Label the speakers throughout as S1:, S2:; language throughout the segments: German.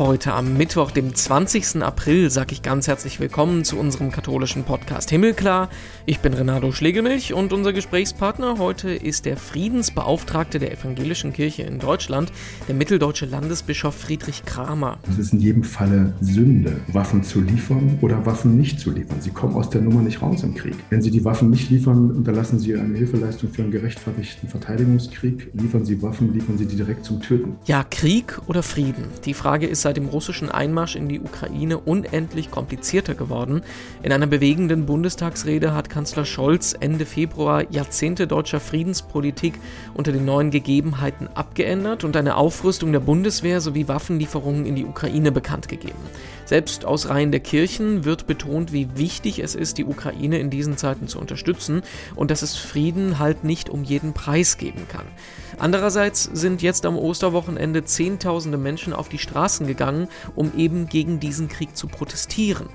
S1: Heute am Mittwoch, dem 20. April, sage ich ganz herzlich willkommen zu unserem katholischen Podcast Himmelklar. Ich bin Renato Schlegelmilch und unser Gesprächspartner heute ist der Friedensbeauftragte der Evangelischen Kirche in Deutschland, der mitteldeutsche Landesbischof Friedrich Kramer.
S2: Es ist in jedem Falle Sünde, Waffen zu liefern oder Waffen nicht zu liefern. Sie kommen aus der Nummer nicht raus im Krieg. Wenn Sie die Waffen nicht liefern, unterlassen Sie eine Hilfeleistung für einen gerechtfertigten Verteidigungskrieg. Liefern Sie Waffen, liefern Sie die direkt zum Töten.
S1: Ja, Krieg oder Frieden? Die Frage ist seit dem russischen Einmarsch in die Ukraine unendlich komplizierter geworden. In einer bewegenden Bundestagsrede hat Kanzler Scholz Ende Februar Jahrzehnte deutscher Friedenspolitik unter den neuen Gegebenheiten abgeändert und eine Aufrüstung der Bundeswehr sowie Waffenlieferungen in die Ukraine bekannt gegeben. Selbst aus Reihen der Kirchen wird betont, wie wichtig es ist, die Ukraine in diesen Zeiten zu unterstützen und dass es Frieden halt nicht um jeden Preis geben kann. Andererseits sind jetzt am Osterwochenende Zehntausende Menschen auf die Straßen gegangen, um eben gegen diesen Krieg zu protestieren.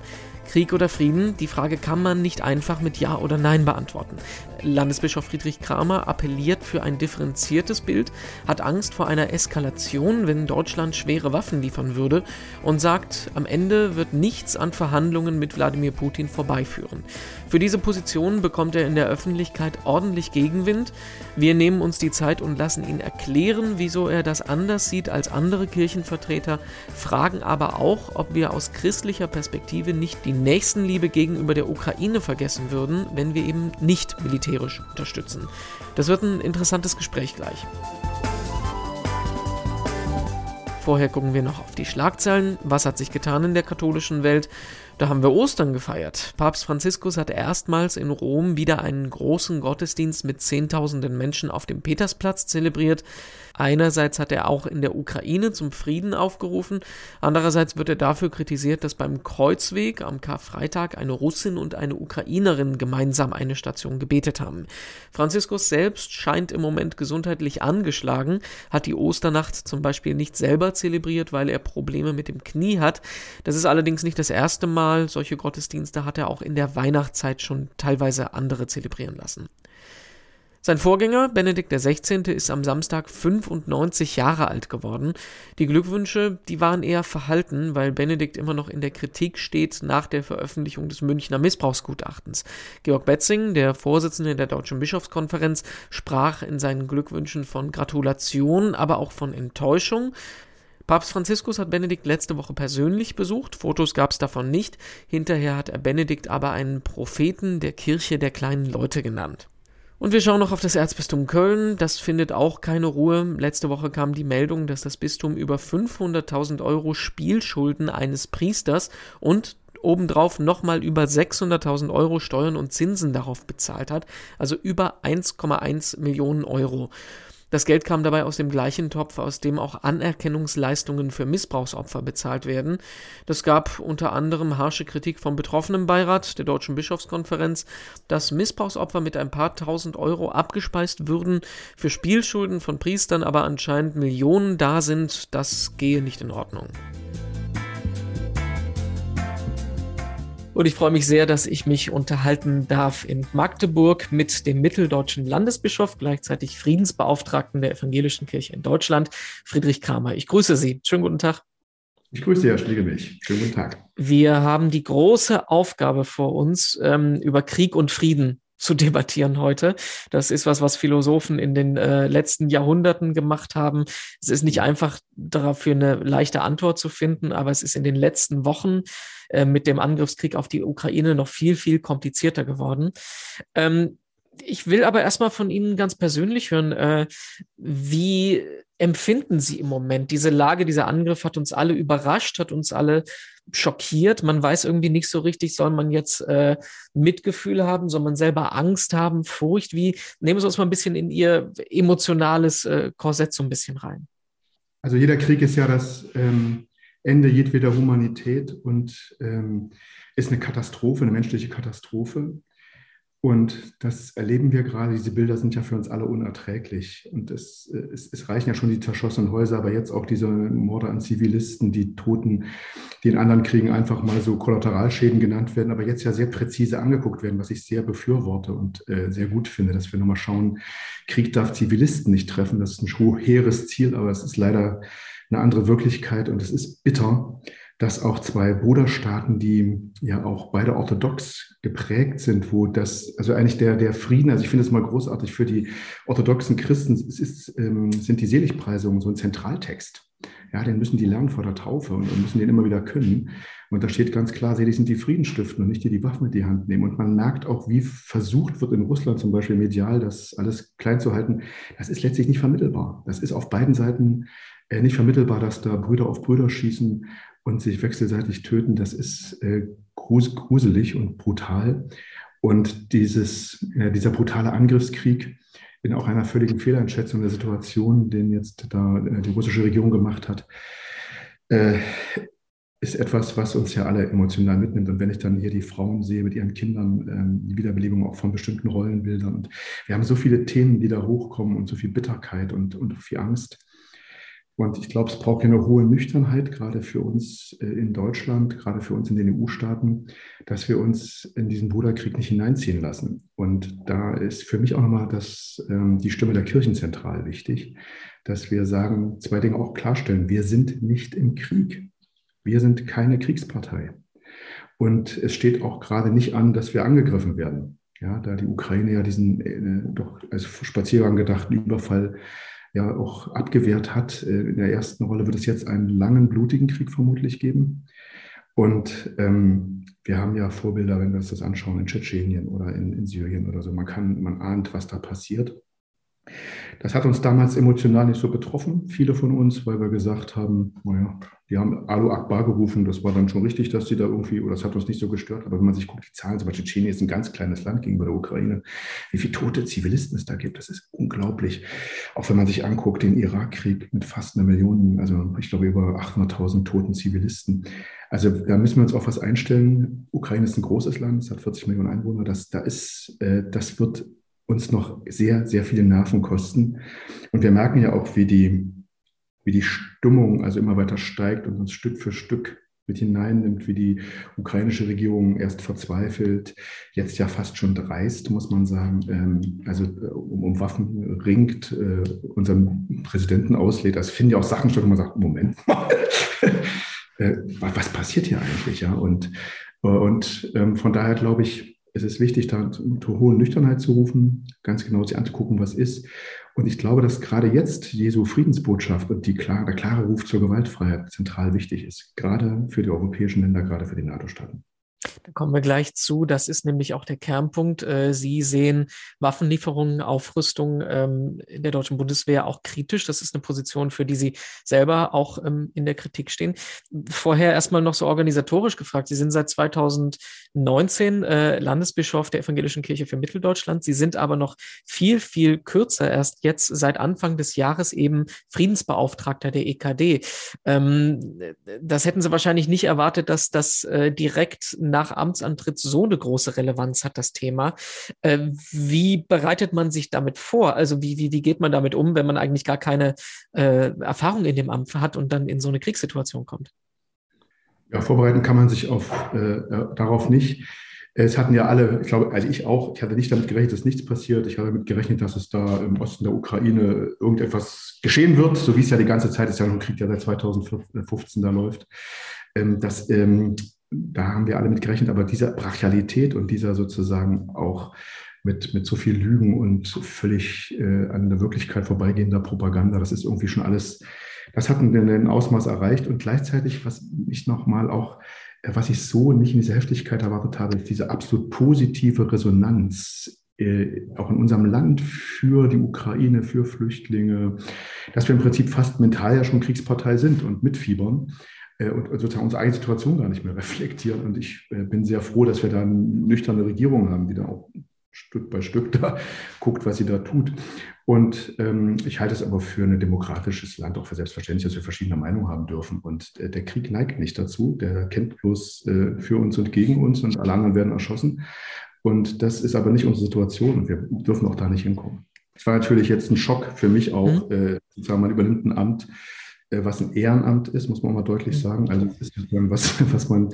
S1: Krieg oder Frieden? Die Frage kann man nicht einfach mit Ja oder Nein beantworten. Landesbischof Friedrich Kramer appelliert für ein differenziertes Bild, hat Angst vor einer Eskalation, wenn Deutschland schwere Waffen liefern würde und sagt, am Ende wird nichts an Verhandlungen mit Wladimir Putin vorbeiführen. Für diese Position bekommt er in der Öffentlichkeit ordentlich Gegenwind. Wir nehmen uns die Zeit und lassen ihn erklären, wieso er das anders sieht als andere Kirchenvertreter, fragen aber auch, ob wir aus christlicher Perspektive nicht die Nächstenliebe gegenüber der Ukraine vergessen würden, wenn wir eben nicht militärisch unterstützen. Das wird ein interessantes Gespräch gleich. Vorher gucken wir noch auf die Schlagzeilen. Was hat sich getan in der katholischen Welt? Da haben wir Ostern gefeiert. Papst Franziskus hat erstmals in Rom wieder einen großen Gottesdienst mit Zehntausenden Menschen auf dem Petersplatz zelebriert. Einerseits hat er auch in der Ukraine zum Frieden aufgerufen, andererseits wird er dafür kritisiert, dass beim Kreuzweg am Karfreitag eine Russin und eine Ukrainerin gemeinsam eine Station gebetet haben. Franziskus selbst scheint im Moment gesundheitlich angeschlagen, hat die Osternacht zum Beispiel nicht selber zelebriert, weil er Probleme mit dem Knie hat. Das ist allerdings nicht das erste Mal, Mal. Solche Gottesdienste hat er auch in der Weihnachtszeit schon teilweise andere zelebrieren lassen. Sein Vorgänger, Benedikt XVI., ist am Samstag 95 Jahre alt geworden. Die Glückwünsche, die waren eher verhalten, weil Benedikt immer noch in der Kritik steht nach der Veröffentlichung des Münchner Missbrauchsgutachtens. Georg Betzing, der Vorsitzende der Deutschen Bischofskonferenz, sprach in seinen Glückwünschen von Gratulation, aber auch von Enttäuschung. Papst Franziskus hat Benedikt letzte Woche persönlich besucht, Fotos gab es davon nicht, hinterher hat er Benedikt aber einen Propheten der Kirche der kleinen Leute genannt. Und wir schauen noch auf das Erzbistum Köln. Das findet auch keine Ruhe. Letzte Woche kam die Meldung, dass das Bistum über 500.000 Euro Spielschulden eines Priesters und obendrauf nochmal über 600.000 Euro Steuern und Zinsen darauf bezahlt hat. Also über 1,1 Millionen Euro. Das Geld kam dabei aus dem gleichen Topf, aus dem auch Anerkennungsleistungen für Missbrauchsopfer bezahlt werden. Das gab unter anderem harsche Kritik vom betroffenen Beirat der Deutschen Bischofskonferenz, dass Missbrauchsopfer mit ein paar tausend Euro abgespeist würden, für Spielschulden von Priestern aber anscheinend Millionen da sind, das gehe nicht in Ordnung. Und ich freue mich sehr, dass ich mich unterhalten darf in Magdeburg mit dem mitteldeutschen Landesbischof, gleichzeitig Friedensbeauftragten der Evangelischen Kirche in Deutschland, Friedrich Kramer. Ich grüße Sie. Schönen guten Tag.
S2: Ich grüße Sie, Herr Schlegelmilch. Schönen guten Tag.
S1: Wir haben die große Aufgabe vor uns, ähm, über Krieg und Frieden zu debattieren heute. Das ist was, was Philosophen in den äh, letzten Jahrhunderten gemacht haben. Es ist nicht einfach dafür eine leichte Antwort zu finden, aber es ist in den letzten Wochen äh, mit dem Angriffskrieg auf die Ukraine noch viel, viel komplizierter geworden. Ähm, ich will aber erstmal von Ihnen ganz persönlich hören, äh, wie empfinden Sie im Moment diese Lage, dieser Angriff hat uns alle überrascht, hat uns alle schockiert. Man weiß irgendwie nicht so richtig, soll man jetzt äh, Mitgefühl haben, soll man selber Angst haben, Furcht? Wie nehmen Sie uns mal ein bisschen in Ihr emotionales äh, Korsett so ein bisschen rein?
S2: Also jeder Krieg ist ja das ähm, Ende jedweder Humanität und ähm, ist eine Katastrophe, eine menschliche Katastrophe. Und das erleben wir gerade. Diese Bilder sind ja für uns alle unerträglich. Und es, es, es, reichen ja schon die zerschossenen Häuser, aber jetzt auch diese Morde an Zivilisten, die Toten, die in anderen Kriegen einfach mal so Kollateralschäden genannt werden, aber jetzt ja sehr präzise angeguckt werden, was ich sehr befürworte und äh, sehr gut finde, dass wir nochmal schauen, Krieg darf Zivilisten nicht treffen. Das ist ein hehres Ziel, aber es ist leider eine andere Wirklichkeit und es ist bitter, dass auch zwei Bruderstaaten, die ja auch beide orthodox geprägt sind, wo das, also eigentlich der, der Frieden, also ich finde es mal großartig für die orthodoxen Christen, es ist, ähm, sind die Seligpreisungen so ein Zentraltext. Ja, den müssen die lernen vor der Taufe und, müssen den immer wieder können. Und da steht ganz klar, selig sind die Friedenstiften und nicht die, die Waffen in die Hand nehmen. Und man merkt auch, wie versucht wird in Russland zum Beispiel medial, das alles klein zu halten. Das ist letztlich nicht vermittelbar. Das ist auf beiden Seiten äh, nicht vermittelbar, dass da Brüder auf Brüder schießen und sich wechselseitig töten. Das ist äh, gruselig und brutal. Und dieses, äh, dieser brutale Angriffskrieg, in auch einer völligen Fehleinschätzung der Situation, den jetzt da äh, die russische Regierung gemacht hat, äh, ist etwas, was uns ja alle emotional mitnimmt. Und wenn ich dann hier die Frauen sehe mit ihren Kindern, ähm, die Wiederbelebung auch von bestimmten Rollenbildern. Und wir haben so viele Themen, die da hochkommen und so viel Bitterkeit und, und viel Angst. Und ich glaube, es braucht eine hohe Nüchternheit, gerade für uns äh, in Deutschland, gerade für uns in den EU-Staaten, dass wir uns in diesen Bruderkrieg nicht hineinziehen lassen. Und da ist für mich auch nochmal das, ähm, die Stimme der Kirchen zentral wichtig, dass wir sagen, zwei Dinge auch klarstellen. Wir sind nicht im Krieg. Wir sind keine Kriegspartei. Und es steht auch gerade nicht an, dass wir angegriffen werden. Ja, da die Ukraine ja diesen äh, doch als Spaziergang gedachten Überfall ja auch abgewehrt hat. Äh, in der ersten Rolle wird es jetzt einen langen, blutigen Krieg vermutlich geben. Und ähm, wir haben ja Vorbilder, wenn wir uns das anschauen, in Tschetschenien oder in, in Syrien oder so. Man kann, man ahnt, was da passiert. Das hat uns damals emotional nicht so betroffen, viele von uns, weil wir gesagt haben, naja, die haben Alu Akbar gerufen, das war dann schon richtig, dass sie da irgendwie, oder das hat uns nicht so gestört, aber wenn man sich guckt, die Zahlen, zum Beispiel Tschetschenien ist ein ganz kleines Land gegenüber der Ukraine, wie viele tote Zivilisten es da gibt, das ist unglaublich. Auch wenn man sich anguckt, den Irakkrieg mit fast einer Million, also ich glaube über 800.000 toten Zivilisten. Also da müssen wir uns auf was einstellen. Ukraine ist ein großes Land, es hat 40 Millionen Einwohner, das, da ist, äh, das wird uns noch sehr, sehr viele Nerven kosten. Und wir merken ja auch, wie die, wie die Stimmung also immer weiter steigt und uns Stück für Stück mit hineinnimmt, wie die ukrainische Regierung erst verzweifelt, jetzt ja fast schon dreist, muss man sagen, ähm, also äh, um, um, Waffen ringt, äh, unseren Präsidenten auslädt. Das finden ja auch Sachen statt, wo man sagt, Moment mal, äh, was passiert hier eigentlich? Ja? Und, und ähm, von daher glaube ich, es ist wichtig, da zur hohen Nüchternheit zu rufen, ganz genau sich anzugucken, was ist. Und ich glaube, dass gerade jetzt Jesu Friedensbotschaft und die klar, der klare Ruf zur Gewaltfreiheit zentral wichtig ist, gerade für die europäischen Länder, gerade für die NATO-Staaten.
S1: Da kommen wir gleich zu. Das ist nämlich auch der Kernpunkt. Äh, Sie sehen Waffenlieferungen, Aufrüstung ähm, in der deutschen Bundeswehr auch kritisch. Das ist eine Position, für die Sie selber auch ähm, in der Kritik stehen. Vorher erstmal noch so organisatorisch gefragt. Sie sind seit 2019 äh, Landesbischof der Evangelischen Kirche für Mitteldeutschland. Sie sind aber noch viel, viel kürzer, erst jetzt seit Anfang des Jahres eben Friedensbeauftragter der EKD. Ähm, das hätten Sie wahrscheinlich nicht erwartet, dass das äh, direkt nach Amtsantritt so eine große Relevanz hat, das Thema. Äh, wie bereitet man sich damit vor? Also wie, wie, wie geht man damit um, wenn man eigentlich gar keine äh, Erfahrung in dem Amt hat und dann in so eine Kriegssituation kommt?
S2: Ja, vorbereiten kann man sich auf, äh, äh darauf nicht. Es hatten ja alle, ich glaube, also ich auch, ich hatte nicht damit gerechnet, dass nichts passiert. Ich habe damit gerechnet, dass es da im Osten der Ukraine irgendetwas geschehen wird, so wie es ja die ganze Zeit ist, ja ein Krieg, der seit 2015 da läuft. Ähm, dass ähm, da haben wir alle mit gerechnet, aber dieser Brachialität und dieser sozusagen auch mit, mit so viel Lügen und völlig äh, an der Wirklichkeit vorbeigehender Propaganda, das ist irgendwie schon alles, das hat ein Ausmaß erreicht und gleichzeitig, was ich nochmal auch, äh, was ich so nicht in dieser Heftigkeit erwartet habe, ist diese absolut positive Resonanz äh, auch in unserem Land für die Ukraine, für Flüchtlinge, dass wir im Prinzip fast mental ja schon Kriegspartei sind und mitfiebern. Äh, und sozusagen unsere eigene Situation gar nicht mehr reflektieren. Und ich äh, bin sehr froh, dass wir da eine nüchterne Regierung haben, die da auch Stück bei Stück da guckt, was sie da tut. Und ähm, ich halte es aber für ein demokratisches Land auch für selbstverständlich, dass wir verschiedene Meinungen haben dürfen. Und äh, der Krieg neigt nicht dazu. Der kennt bloß äh, für uns und gegen uns und alle anderen werden erschossen. Und das ist aber nicht unsere Situation und wir dürfen auch da nicht hinkommen. Es war natürlich jetzt ein Schock für mich auch. Mhm. Äh, sozusagen, man übernimmt ein Amt, was ein Ehrenamt ist, muss man mal deutlich mhm. sagen. Also es ist was, was man,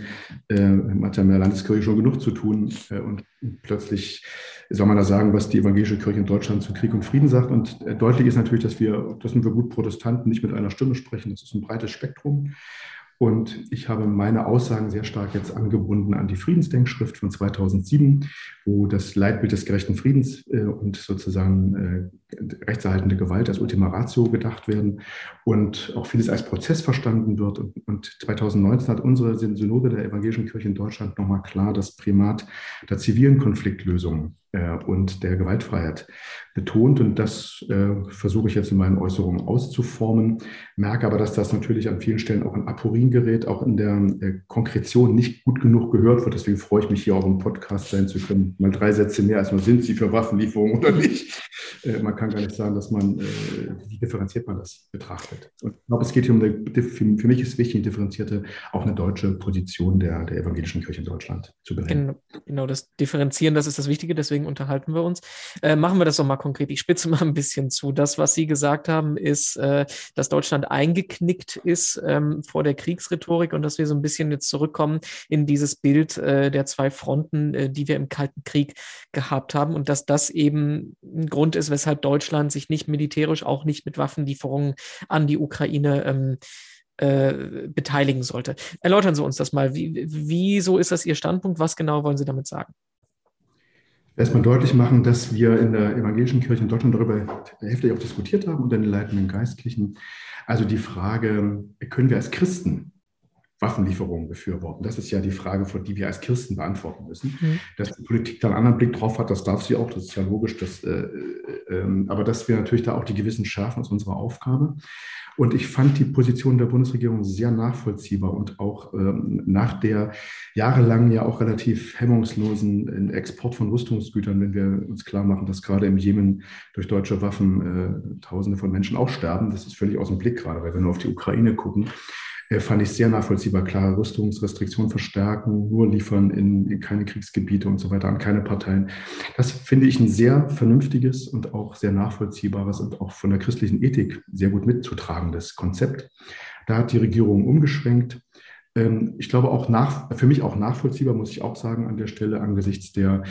S2: äh, man hat ja in der Landeskirche schon genug zu tun äh, und plötzlich soll man da sagen, was die evangelische Kirche in Deutschland zu Krieg und Frieden sagt. Und äh, deutlich ist natürlich, dass wir, das sind wir gut Protestanten, nicht mit einer Stimme sprechen. Das ist ein breites Spektrum. Und ich habe meine Aussagen sehr stark jetzt angebunden an die Friedensdenkschrift von 2007, wo das Leitbild des gerechten Friedens äh, und sozusagen äh, rechtserhaltende Gewalt als Ultima Ratio gedacht werden und auch vieles als Prozess verstanden wird. Und, und 2019 hat unsere Synode der Evangelischen Kirche in Deutschland nochmal klar das Primat der zivilen Konfliktlösung und der Gewaltfreiheit betont. Und das äh, versuche ich jetzt in meinen Äußerungen auszuformen, merke aber, dass das natürlich an vielen Stellen auch in Aporin gerät, auch in der äh, Konkretion nicht gut genug gehört wird. Deswegen freue ich mich, hier auch im Podcast sein zu können. Mal drei Sätze mehr als nur, sind sie für Waffenlieferungen oder nicht? Äh, man kann gar nicht sagen, dass man, äh, wie differenziert man das betrachtet. Und ich glaube, es geht hier um eine, für mich ist wichtig, eine differenzierte, auch eine deutsche Position der, der evangelischen Kirche in Deutschland zu benennen.
S1: Genau, genau, das Differenzieren, das ist das Wichtige, deswegen unterhalten wir uns. Äh, machen wir das doch mal konkret. Ich spitze mal ein bisschen zu. Das, was Sie gesagt haben, ist, äh, dass Deutschland eingeknickt ist ähm, vor der Kriegsrhetorik und dass wir so ein bisschen jetzt zurückkommen in dieses Bild äh, der zwei Fronten, äh, die wir im Kalten Krieg gehabt haben und dass das eben ein Grund ist, weshalb Deutschland sich nicht militärisch, auch nicht mit Waffenlieferungen an die Ukraine ähm, äh, beteiligen sollte. Erläutern Sie uns das mal. Wie, wieso ist das Ihr Standpunkt? Was genau wollen Sie damit sagen?
S2: Erstmal deutlich machen, dass wir in der evangelischen Kirche in Deutschland darüber heftig auch diskutiert haben unter den leitenden Geistlichen. Also die Frage, können wir als Christen Waffenlieferungen befürworten? Das ist ja die Frage, vor die wir als Christen beantworten müssen. Mhm. Dass die Politik da einen anderen Blick drauf hat, das darf sie auch, das ist ja logisch. Dass, äh, äh, äh, aber dass wir natürlich da auch die Gewissen schärfen, ist unsere Aufgabe. Und ich fand die Position der Bundesregierung sehr nachvollziehbar und auch ähm, nach der jahrelang ja auch relativ hemmungslosen Export von Rüstungsgütern, wenn wir uns klar machen, dass gerade im Jemen durch deutsche Waffen äh, Tausende von Menschen auch sterben. Das ist völlig aus dem Blick gerade, weil wir nur auf die Ukraine gucken äh, fand ich sehr nachvollziehbar. Klare Rüstungsrestriktionen verstärken, nur liefern in, in, keine Kriegsgebiete und so weiter an keine Parteien. Das finde ich ein sehr vernünftiges und auch sehr nachvollziehbares und auch von der christlichen Ethik sehr gut mitzutragendes Konzept. Da hat die Regierung umgeschwenkt ähm, ich glaube auch nach, für mich auch nachvollziehbar, muss ich auch sagen, an der Stelle angesichts der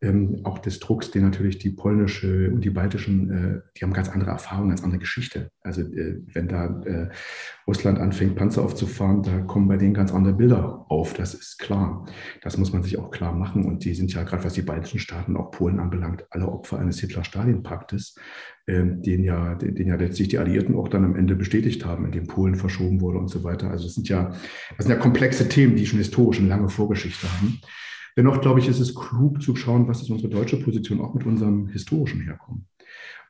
S2: ähm, auch des Drucks, den natürlich die polnische und die baltischen, äh, die haben ganz andere Erfahrungen, ganz andere Geschichte. Also äh, wenn da äh, Russland anfängt, Panzer aufzufahren, da kommen bei denen ganz andere Bilder auf, das ist klar. Das muss man sich auch klar machen. Und die sind ja gerade, was die baltischen Staaten, auch Polen anbelangt, alle Opfer eines Hitler-Stalin-Paktes, ähm, den ja, den, ja letztlich die Alliierten auch dann am Ende bestätigt haben, in dem Polen verschoben wurde und so weiter. Also es sind ja, das sind ja komplexe Themen, die schon historisch eine lange Vorgeschichte haben. Dennoch glaube ich, ist es klug zu schauen, was ist unsere deutsche Position auch mit unserem historischen Herkommen.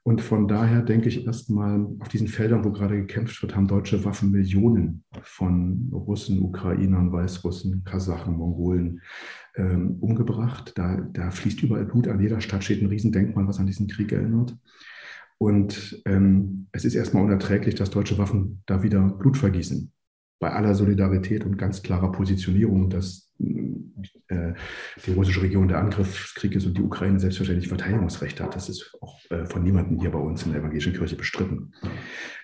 S2: Und von daher denke ich erstmal, auf diesen Feldern, wo gerade gekämpft wird, haben deutsche Waffen Millionen von Russen, Ukrainern, Weißrussen, Kasachen, Mongolen ähm, umgebracht. Da, da fließt überall Blut. An jeder Stadt steht ein Riesendenkmal, was an diesen Krieg erinnert. Und ähm, es ist erstmal unerträglich, dass deutsche Waffen da wieder Blut vergießen. Bei aller Solidarität und ganz klarer Positionierung, dass die russische Region der Angriffskrieg ist und die Ukraine selbstverständlich Verteidigungsrecht hat. Das ist auch äh, von niemandem hier bei uns in der evangelischen Kirche bestritten.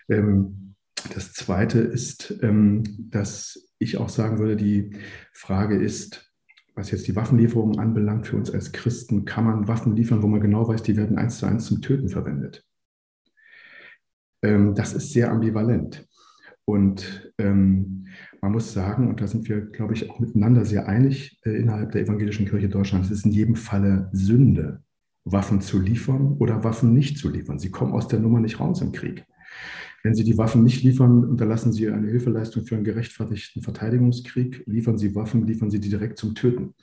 S2: Ähm, das Zweite ist, ähm, dass ich auch sagen würde, die Frage ist, was jetzt die Waffenlieferungen anbelangt, für uns als Christen, kann man Waffen liefern, wo man genau weiß, die werden eins zu eins zum Töten verwendet. Ähm, das ist sehr ambivalent. Und ähm, man muss sagen, und da sind wir, glaube ich, auch miteinander sehr einig äh, innerhalb der evangelischen Kirche Deutschlands, es ist in jedem Falle Sünde, Waffen zu liefern oder Waffen nicht zu liefern. Sie kommen aus der Nummer nicht raus im Krieg. Wenn Sie die Waffen nicht liefern, unterlassen Sie eine Hilfeleistung für einen gerechtfertigten Verteidigungskrieg. Liefern Sie Waffen, liefern Sie die direkt zum Töten.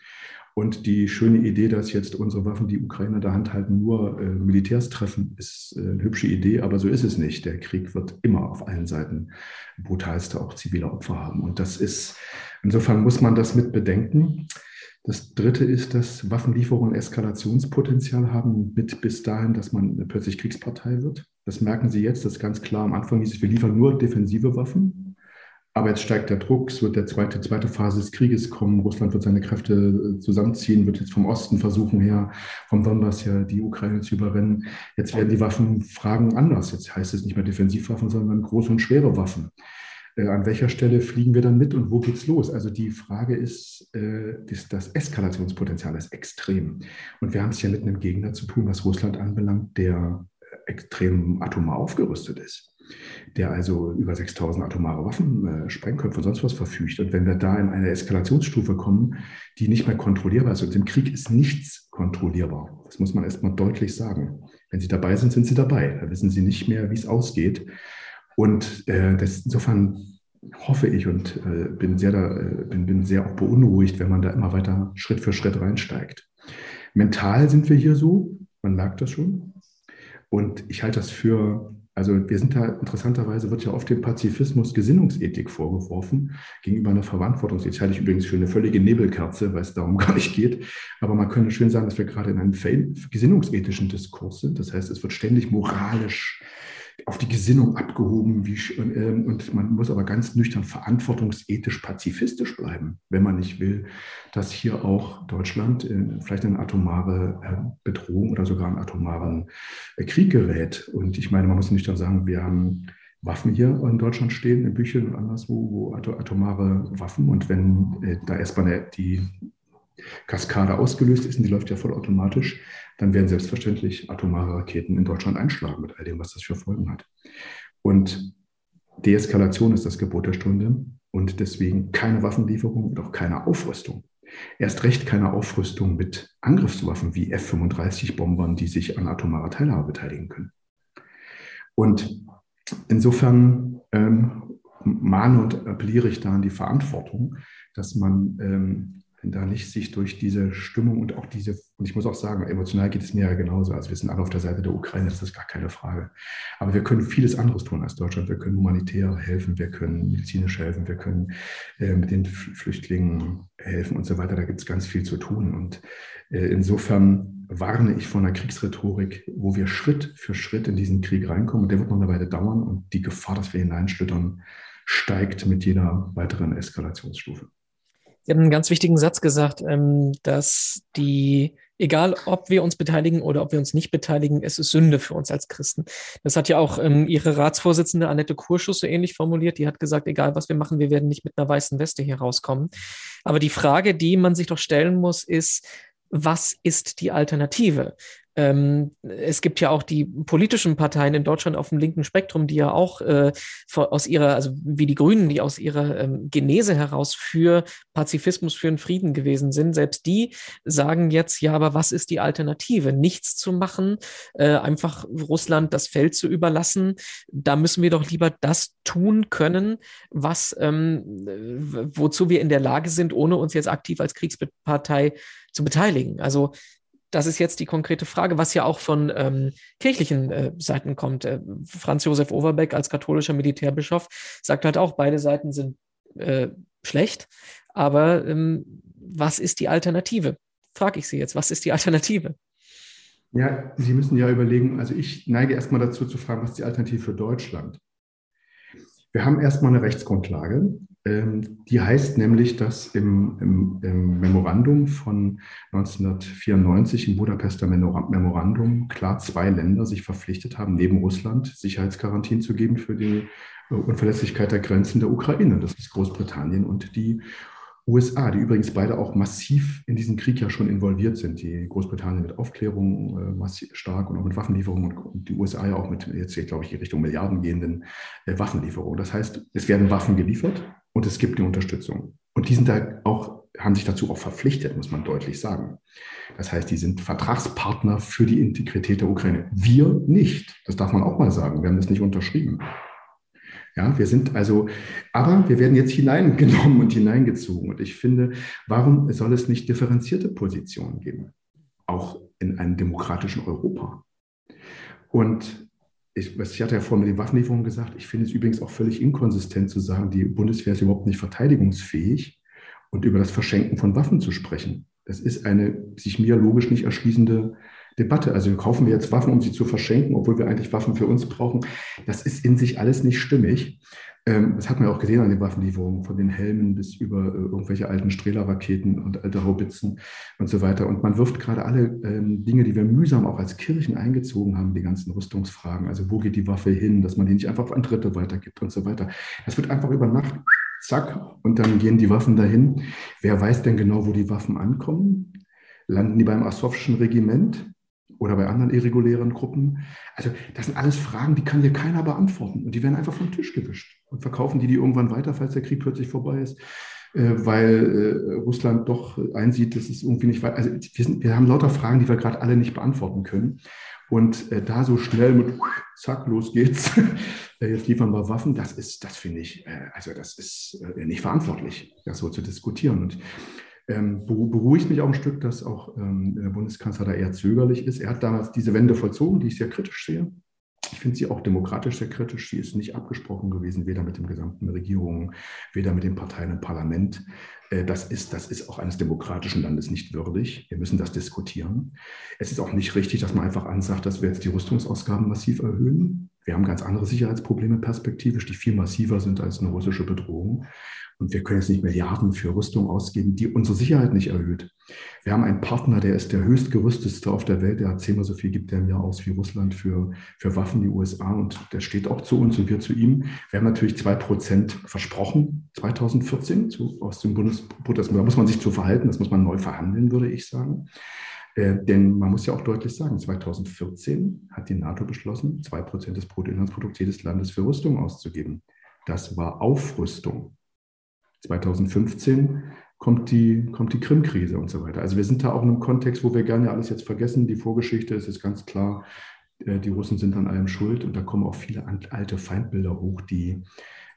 S2: Und die schöne Idee, dass jetzt unsere Waffen die Ukrainer in der Hand halten, nur äh, Militärs treffen, ist äh, eine hübsche Idee, aber so ist es nicht. Der Krieg wird immer auf allen Seiten brutalste auch zivile Opfer haben. Und das ist, insofern muss man das mit bedenken. Das dritte ist, dass Waffenlieferungen Eskalationspotenzial haben, mit bis dahin, dass man plötzlich Kriegspartei wird. Das merken Sie jetzt, das ist ganz klar. Am Anfang hieß es, wir liefern nur defensive Waffen. Aber jetzt steigt der Druck, es wird der zweite, zweite Phase des Krieges kommen. Russland wird seine Kräfte äh, zusammenziehen, wird jetzt vom Osten versuchen her, vom Donbass her die Ukraine zu überrennen. Jetzt werden die Waffenfragen anders. Jetzt heißt es nicht mehr Defensivwaffen, sondern große und schwere Waffen. Äh, an welcher Stelle fliegen wir dann mit und wo geht's los? Also die Frage ist, äh, das, das Eskalationspotenzial ist extrem. Und wir haben es ja mit einem Gegner zu tun, was Russland anbelangt, der äh, extrem atomar aufgerüstet ist der also über 6000 atomare Waffen, äh, Sprengköpfe und sonst was verfügt. Und wenn wir da in eine Eskalationsstufe kommen, die nicht mehr kontrollierbar ist, und im Krieg ist nichts kontrollierbar, das muss man erstmal deutlich sagen. Wenn Sie dabei sind, sind Sie dabei. Da wissen Sie nicht mehr, wie es ausgeht. Und äh, das, insofern hoffe ich und äh, bin, sehr da, äh, bin, bin sehr auch beunruhigt, wenn man da immer weiter Schritt für Schritt reinsteigt. Mental sind wir hier so, man merkt das schon. Und ich halte das für also wir sind da interessanterweise, wird ja oft dem Pazifismus Gesinnungsethik vorgeworfen, gegenüber einer Verantwortungsethik. Das halte ich übrigens für eine völlige Nebelkerze, weil es darum gar nicht geht. Aber man könnte schön sagen, dass wir gerade in einem gesinnungsethischen Diskurs sind. Das heißt, es wird ständig moralisch auf die Gesinnung abgehoben wie, äh, und man muss aber ganz nüchtern verantwortungsethisch pazifistisch bleiben, wenn man nicht will, dass hier auch Deutschland in, vielleicht in atomare äh, Bedrohung oder sogar einen atomaren äh, Krieg gerät. Und ich meine, man muss nüchtern sagen, wir haben Waffen hier in Deutschland stehen, in Büchern und anderswo, wo atomare Waffen. Und wenn äh, da erstmal die Kaskade ausgelöst ist und die läuft ja vollautomatisch, dann werden selbstverständlich atomare Raketen in Deutschland einschlagen mit all dem, was das für Folgen hat. Und Deeskalation ist das Gebot der Stunde und deswegen keine Waffenlieferung und auch keine Aufrüstung. Erst recht keine Aufrüstung mit Angriffswaffen wie F-35-Bombern, die sich an atomarer Teilhabe beteiligen können. Und insofern ähm, mahne und appelliere ich da an die Verantwortung, dass man ähm, wenn da nicht sich durch diese Stimmung und auch diese, und ich muss auch sagen, emotional geht es mir ja genauso. Also wir sind alle auf der Seite der Ukraine, das ist gar keine Frage. Aber wir können vieles anderes tun als Deutschland. Wir können humanitär helfen, wir können medizinisch helfen, wir können äh, mit den Flüchtlingen helfen und so weiter. Da gibt es ganz viel zu tun. Und äh, insofern warne ich vor einer Kriegsrhetorik, wo wir Schritt für Schritt in diesen Krieg reinkommen. Und der wird noch eine Weile dauern. Und die Gefahr, dass wir hineinschlittern, steigt mit jeder weiteren Eskalationsstufe.
S1: Sie haben einen ganz wichtigen Satz gesagt, ähm, dass die, egal ob wir uns beteiligen oder ob wir uns nicht beteiligen, es ist Sünde für uns als Christen. Das hat ja auch ähm, Ihre Ratsvorsitzende Annette Kurschus so ähnlich formuliert. Die hat gesagt, egal was wir machen, wir werden nicht mit einer weißen Weste hier rauskommen. Aber die Frage, die man sich doch stellen muss, ist, was ist die Alternative? Ähm, es gibt ja auch die politischen Parteien in Deutschland auf dem linken Spektrum, die ja auch äh, aus ihrer, also wie die Grünen, die aus ihrer ähm, Genese heraus für Pazifismus, für den Frieden gewesen sind. Selbst die sagen jetzt, ja, aber was ist die Alternative? Nichts zu machen, äh, einfach Russland das Feld zu überlassen. Da müssen wir doch lieber das tun können, was, ähm, wozu wir in der Lage sind, ohne uns jetzt aktiv als Kriegspartei zu beteiligen. Also das ist jetzt die konkrete Frage, was ja auch von ähm, kirchlichen äh, Seiten kommt. Äh, Franz Josef Overbeck als katholischer Militärbischof sagt halt auch, beide Seiten sind äh, schlecht, aber ähm, was ist die Alternative? Frage ich Sie jetzt, was ist die Alternative?
S2: Ja, Sie müssen ja überlegen, also ich neige erstmal dazu zu fragen, was ist die Alternative für Deutschland? Wir haben erstmal eine Rechtsgrundlage, die heißt nämlich, dass im, im, im, Memorandum von 1994, im Budapester Memorandum, klar zwei Länder sich verpflichtet haben, neben Russland Sicherheitsgarantien zu geben für die äh, Unverlässlichkeit der Grenzen der Ukraine. Das ist Großbritannien und die USA, die übrigens beide auch massiv in diesen Krieg ja schon involviert sind. Die Großbritannien mit Aufklärung äh, massiv stark und auch mit Waffenlieferungen und die USA ja auch mit jetzt glaube ich, in Richtung Milliarden gehenden äh, Waffenlieferungen. Das heißt, es werden Waffen geliefert und es gibt die Unterstützung. Und die sind da auch, haben sich dazu auch verpflichtet, muss man deutlich sagen. Das heißt, die sind Vertragspartner für die Integrität der Ukraine. Wir nicht. Das darf man auch mal sagen. Wir haben das nicht unterschrieben. Ja, wir sind also, aber wir werden jetzt hineingenommen und hineingezogen. Und ich finde, warum soll es nicht differenzierte Positionen geben? Auch in einem demokratischen Europa. Und ich, ich hatte ja vorhin mit den Waffenlieferungen gesagt, ich finde es übrigens auch völlig inkonsistent zu sagen, die Bundeswehr ist überhaupt nicht verteidigungsfähig und über das Verschenken von Waffen zu sprechen. Das ist eine sich mir logisch nicht erschließende Debatte. Also kaufen wir jetzt Waffen, um sie zu verschenken, obwohl wir eigentlich Waffen für uns brauchen. Das ist in sich alles nicht stimmig. Ähm, das hat man ja auch gesehen an den Waffenlieferungen, von den Helmen bis über äh, irgendwelche alten Strehlerraketen und alte Haubitzen und so weiter. Und man wirft gerade alle ähm, Dinge, die wir mühsam auch als Kirchen eingezogen haben, die ganzen Rüstungsfragen, also wo geht die Waffe hin, dass man die nicht einfach an Dritte weitergibt und so weiter. Das wird einfach über Nacht zack, und dann gehen die Waffen dahin. Wer weiß denn genau, wo die Waffen ankommen? Landen die beim Asowschen Regiment? Oder bei anderen irregulären Gruppen. Also das sind alles Fragen, die kann hier keiner beantworten und die werden einfach vom Tisch gewischt und verkaufen die die irgendwann weiter, falls der Krieg plötzlich vorbei ist, äh, weil äh, Russland doch einsieht, dass es irgendwie nicht weiter. Also wir, sind, wir haben lauter Fragen, die wir gerade alle nicht beantworten können. Und äh, da so schnell mit zack, los geht's. Jetzt liefern wir Waffen. Das ist, das finde ich, also das ist nicht verantwortlich, das so zu diskutieren. Und beruhigt mich auch ein Stück, dass auch ähm, der Bundeskanzler da eher zögerlich ist. Er hat damals diese Wende vollzogen, die ich sehr kritisch sehe. Ich finde sie auch demokratisch sehr kritisch. Sie ist nicht abgesprochen gewesen, weder mit den gesamten Regierungen, weder mit den Parteien im Parlament. Äh, das ist, das ist auch eines demokratischen Landes nicht würdig. Wir müssen das diskutieren. Es ist auch nicht richtig, dass man einfach ansagt, dass wir jetzt die Rüstungsausgaben massiv erhöhen. Wir haben ganz andere Sicherheitsprobleme perspektivisch, die viel massiver sind als eine russische Bedrohung. Und wir können jetzt nicht Milliarden für Rüstung ausgeben, die unsere Sicherheit nicht erhöht. Wir haben einen Partner, der ist der höchstgerüstetste auf der Welt. Der hat zehnmal so viel, gibt der im Jahr aus wie Russland für, für Waffen, die USA. Und der steht auch zu uns und wir zu ihm. Wir haben natürlich zwei Prozent versprochen, 2014, zu, aus dem Bundesbrutto. Da muss man sich zu verhalten, das muss man neu verhandeln, würde ich sagen. Äh, denn man muss ja auch deutlich sagen, 2014 hat die NATO beschlossen, zwei Prozent des Bruttoinlandsprodukts jedes Landes für Rüstung auszugeben. Das war Aufrüstung. 2015 kommt die, kommt die Krim-Krise und so weiter. Also wir sind da auch in einem Kontext, wo wir gerne alles jetzt vergessen. Die Vorgeschichte ist jetzt ganz klar, äh, die Russen sind an allem schuld und da kommen auch viele alte Feindbilder hoch, die,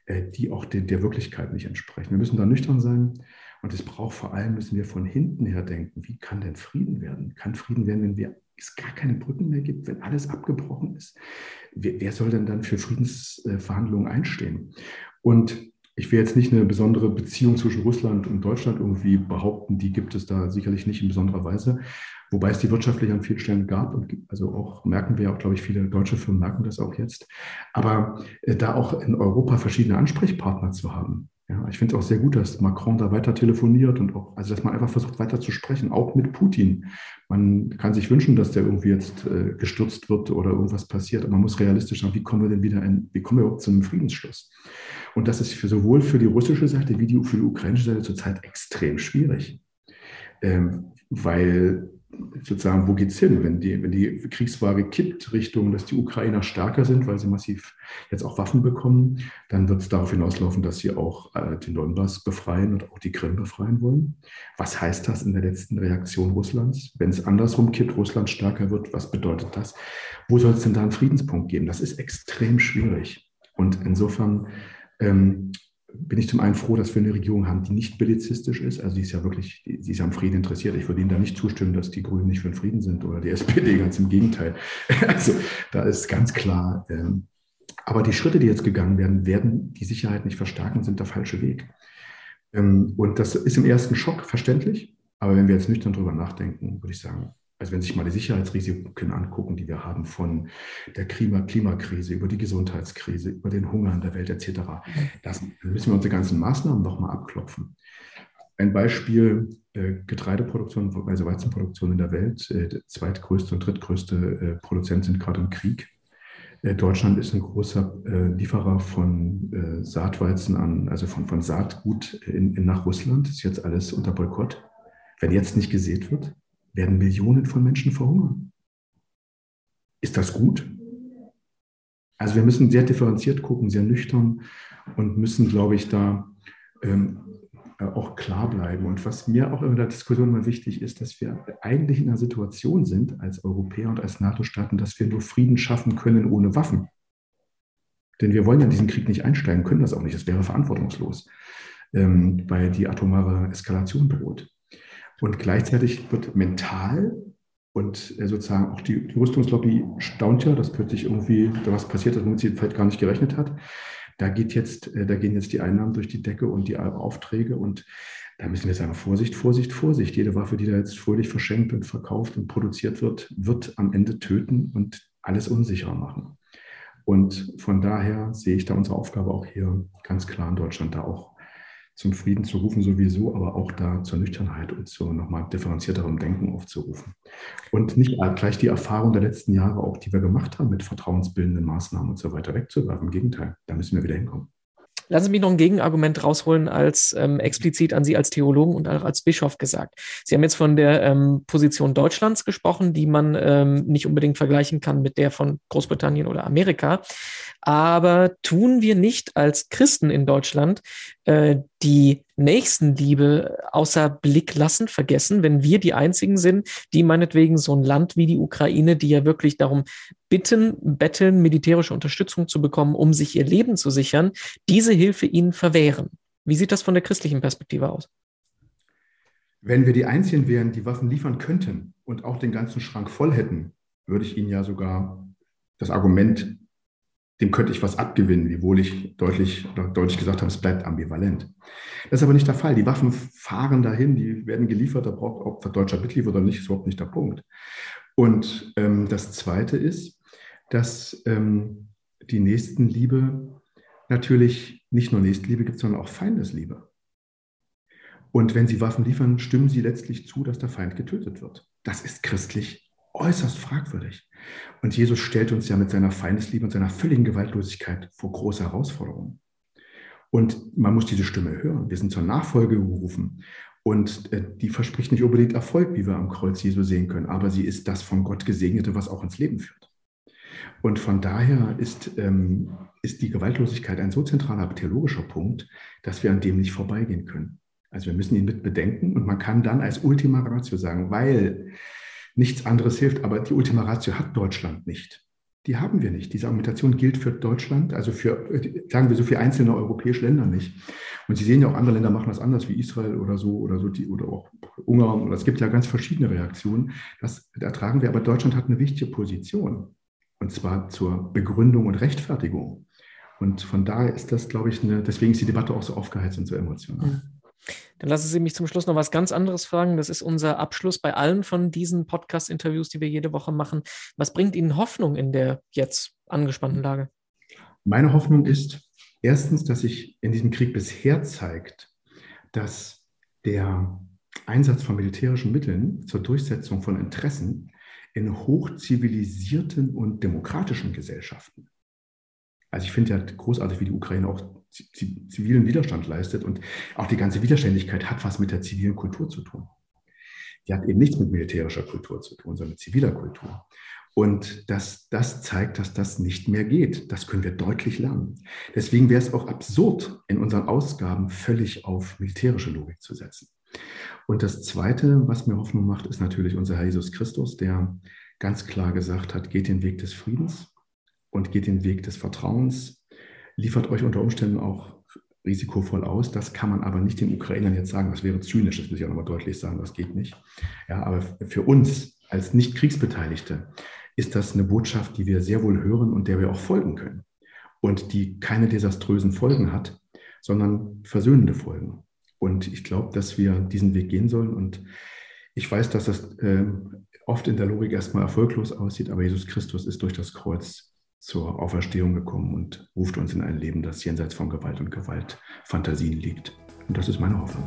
S2: äh, die auch der, der Wirklichkeit nicht entsprechen. Wir müssen da nüchtern sein und es braucht vor allem, müssen wir von hinten her denken, wie kann denn Frieden werden? Kann Frieden werden, wenn wir es gar keine Brücken mehr gibt, wenn alles abgebrochen ist? Wer, wer soll denn dann für Friedensverhandlungen einstehen? Und ich will jetzt nicht eine besondere Beziehung zwischen Russland und Deutschland irgendwie behaupten, die gibt es da sicherlich nicht in besonderer Weise, wobei es die wirtschaftlich an vielen Stellen gab und also auch merken wir auch, glaube ich, viele deutsche Firmen merken das auch jetzt. Aber äh, da auch in Europa verschiedene Ansprechpartner zu haben, ja, ich finde es auch sehr gut, dass Macron da weiter telefoniert und auch, also dass man einfach versucht, weiter zu sprechen, auch mit Putin. Man kann sich wünschen, dass der irgendwie jetzt äh, gestürzt wird oder irgendwas passiert, aber man muss realistisch sagen, wie kommen wir denn wieder in, wie kommen wir überhaupt zu einem Friedensschluss? Und das ist für sowohl für die russische Seite wie die, für die ukrainische Seite zurzeit extrem schwierig. Ähm, weil sozusagen, wo geht es hin, wenn die, wenn die Kriegswaage kippt Richtung, dass die Ukrainer stärker sind, weil sie massiv jetzt auch Waffen bekommen, dann wird es darauf hinauslaufen, dass sie auch äh, den Donbass befreien und auch die Krim befreien wollen. Was heißt das in der letzten Reaktion Russlands? Wenn es andersrum kippt, Russland stärker wird, was bedeutet das? Wo soll es denn da einen Friedenspunkt geben? Das ist extrem schwierig. Und insofern ähm, bin ich zum einen froh, dass wir eine Regierung haben, die nicht bellizistisch ist. Also die ist ja wirklich, sie ist am Frieden interessiert. Ich würde Ihnen da nicht zustimmen, dass die Grünen nicht für den Frieden sind oder die SPD, ganz im Gegenteil. Also da ist ganz klar. Ähm, aber die Schritte, die jetzt gegangen werden, werden die Sicherheit nicht verstärken, sind der falsche Weg. Ähm, und das ist im ersten Schock verständlich. Aber wenn wir jetzt nüchtern drüber nachdenken, würde ich sagen, also wenn Sie sich mal die Sicherheitsrisiken angucken, die wir haben von der Klima Klimakrise über die Gesundheitskrise, über den Hunger in der Welt etc., das müssen wir unsere ganzen Maßnahmen nochmal abklopfen. Ein Beispiel, äh, Getreideproduktion, also Weizenproduktion in der Welt, äh, zweitgrößte und drittgrößte äh, Produzent sind gerade im Krieg. Äh, Deutschland ist ein großer äh, Lieferer von Saatweizen an, also von, von Saatgut in, in nach Russland. Ist jetzt alles unter Boykott. Wenn jetzt nicht gesät wird, werden Millionen von Menschen verhungern. Ist das gut? Also wir müssen sehr differenziert gucken, sehr nüchtern und müssen, glaube ich, da ähm, auch klar bleiben. Und was mir auch in der Diskussion mal wichtig ist, dass wir eigentlich in einer Situation sind als Europäer und als NATO-Staaten, dass wir nur Frieden schaffen können ohne Waffen. Denn wir wollen ja diesen Krieg nicht einsteigen, können das auch nicht. Das wäre verantwortungslos, ähm, weil die atomare Eskalation droht. Und gleichzeitig wird mental und äh, sozusagen auch die, die Rüstungslobby staunt ja, dass plötzlich irgendwie da was passiert, das womit sie vielleicht gar nicht gerechnet hat. Da geht jetzt, äh, da gehen jetzt die Einnahmen durch die Decke und die Aufträge und da müssen wir sagen, Vorsicht, Vorsicht, Vorsicht. Jede Waffe, die da jetzt fröhlich verschenkt und verkauft und produziert wird, wird am Ende töten und alles unsicherer machen. Und von daher sehe ich da unsere Aufgabe auch hier ganz klar in Deutschland, da auch zum Frieden zu rufen sowieso, aber auch da zur Nüchternheit und zu nochmal differenzierterem Denken aufzurufen. Und nicht gleich die Erfahrung der letzten Jahre, auch die wir gemacht haben mit vertrauensbildenden Maßnahmen und so weiter wegzuwerfen. Im Gegenteil, da müssen wir wieder hinkommen.
S1: Lassen Sie mich noch ein Gegenargument rausholen, als ähm, explizit an Sie als Theologen und auch als Bischof gesagt. Sie haben jetzt von der ähm, Position Deutschlands gesprochen, die man ähm, nicht unbedingt vergleichen kann mit der von Großbritannien oder Amerika. Aber tun wir nicht als Christen in Deutschland äh, die Nächstenliebe außer Blick lassen, vergessen, wenn wir die Einzigen sind, die meinetwegen so ein Land wie die Ukraine, die ja wirklich darum bitten, betteln, militärische Unterstützung zu bekommen, um sich ihr Leben zu sichern, diese Hilfe ihnen verwehren. Wie sieht das von der christlichen Perspektive aus?
S2: Wenn wir die Einzigen wären, die Waffen liefern könnten und auch den ganzen Schrank voll hätten, würde ich Ihnen ja sogar das Argument dem könnte ich was abgewinnen, wiewohl ich deutlich, deutlich gesagt habe, es bleibt ambivalent. Das ist aber nicht der Fall. Die Waffen fahren dahin, die werden geliefert, da braucht, ob der Deutscher mitliefert oder nicht, ist überhaupt nicht der Punkt. Und ähm, das Zweite ist, dass ähm, die Nächstenliebe natürlich nicht nur Nächstenliebe gibt, sondern auch Feindesliebe. Und wenn sie Waffen liefern, stimmen sie letztlich zu, dass der Feind getötet wird. Das ist christlich äußerst fragwürdig. Und Jesus stellt uns ja mit seiner Feindesliebe und seiner völligen Gewaltlosigkeit vor große Herausforderungen. Und man muss diese Stimme hören. Wir sind zur Nachfolge gerufen. Und äh, die verspricht nicht unbedingt Erfolg, wie wir am Kreuz Jesu sehen können, aber sie ist das von Gott gesegnete, was auch ins Leben führt. Und von daher ist, ähm, ist die Gewaltlosigkeit ein so zentraler theologischer Punkt, dass wir an dem nicht vorbeigehen können. Also wir müssen ihn mit bedenken und man kann dann als Ultima Ratio sagen, weil nichts anderes hilft. Aber die Ultima Ratio hat Deutschland nicht. Die haben wir nicht. Diese Argumentation gilt für Deutschland, also für, sagen wir so, für einzelne europäische Länder nicht. Und Sie sehen ja auch, andere Länder machen das anders, wie Israel oder so, oder so, die, oder auch Ungarn. Oder es gibt ja ganz verschiedene Reaktionen. Das ertragen wir. Aber Deutschland hat eine wichtige Position. Und zwar zur Begründung und Rechtfertigung. Und von daher ist das, glaube ich, eine, deswegen ist die Debatte auch so aufgeheizt und so emotional. Ja.
S1: Dann lassen Sie mich zum Schluss noch was ganz anderes fragen. Das ist unser Abschluss bei allen von diesen Podcast-Interviews, die wir jede Woche machen. Was bringt Ihnen Hoffnung in der jetzt angespannten Lage?
S2: Meine Hoffnung ist erstens, dass sich in diesem Krieg bisher zeigt, dass der Einsatz von militärischen Mitteln zur Durchsetzung von Interessen in hochzivilisierten und demokratischen Gesellschaften also ich finde ja großartig, wie die Ukraine auch zivilen Widerstand leistet und auch die ganze Widerständigkeit hat was mit der zivilen Kultur zu tun. Die hat eben nichts mit militärischer Kultur zu tun, sondern mit ziviler Kultur. Und das, das zeigt, dass das nicht mehr geht. Das können wir deutlich lernen. Deswegen wäre es auch absurd, in unseren Ausgaben völlig auf militärische Logik zu setzen. Und das Zweite, was mir Hoffnung macht, ist natürlich unser Herr Jesus Christus, der ganz klar gesagt hat, geht den Weg des Friedens und geht den Weg des Vertrauens, liefert euch unter Umständen auch risikovoll aus. Das kann man aber nicht den Ukrainern jetzt sagen. Das wäre zynisch, das muss ich auch nochmal deutlich sagen, das geht nicht. Ja, aber für uns als Nicht-Kriegsbeteiligte ist das eine Botschaft, die wir sehr wohl hören und der wir auch folgen können. Und die keine desaströsen Folgen hat, sondern versöhnende Folgen. Und ich glaube, dass wir diesen Weg gehen sollen. Und ich weiß, dass das äh, oft in der Logik erstmal erfolglos aussieht, aber Jesus Christus ist durch das Kreuz zur Auferstehung gekommen und ruft uns in ein Leben, das jenseits von Gewalt und Gewaltfantasien liegt. Und das ist meine Hoffnung.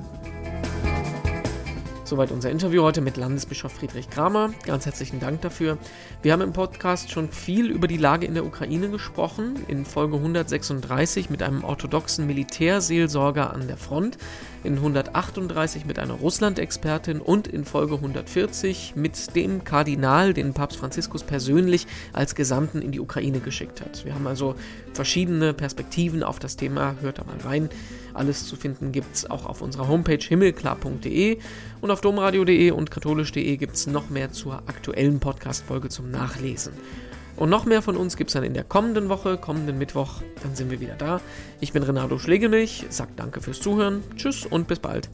S1: Soweit unser Interview heute mit Landesbischof Friedrich Kramer. Ganz herzlichen Dank dafür. Wir haben im Podcast schon viel über die Lage in der Ukraine gesprochen. In Folge 136 mit einem orthodoxen Militärseelsorger an der Front, in 138 mit einer Russland-Expertin und in Folge 140 mit dem Kardinal, den Papst Franziskus persönlich als Gesandten in die Ukraine geschickt hat. Wir haben also verschiedene Perspektiven auf das Thema. Hört da mal rein. Alles zu finden gibt es auch auf unserer Homepage himmelklar.de und auf domradio.de und katholisch.de gibt es noch mehr zur aktuellen Podcast-Folge zum Nachlesen. Und noch mehr von uns gibt es dann in der kommenden Woche, kommenden Mittwoch. Dann sind wir wieder da. Ich bin Renato Schlegelmilch, sag danke fürs Zuhören. Tschüss und bis bald.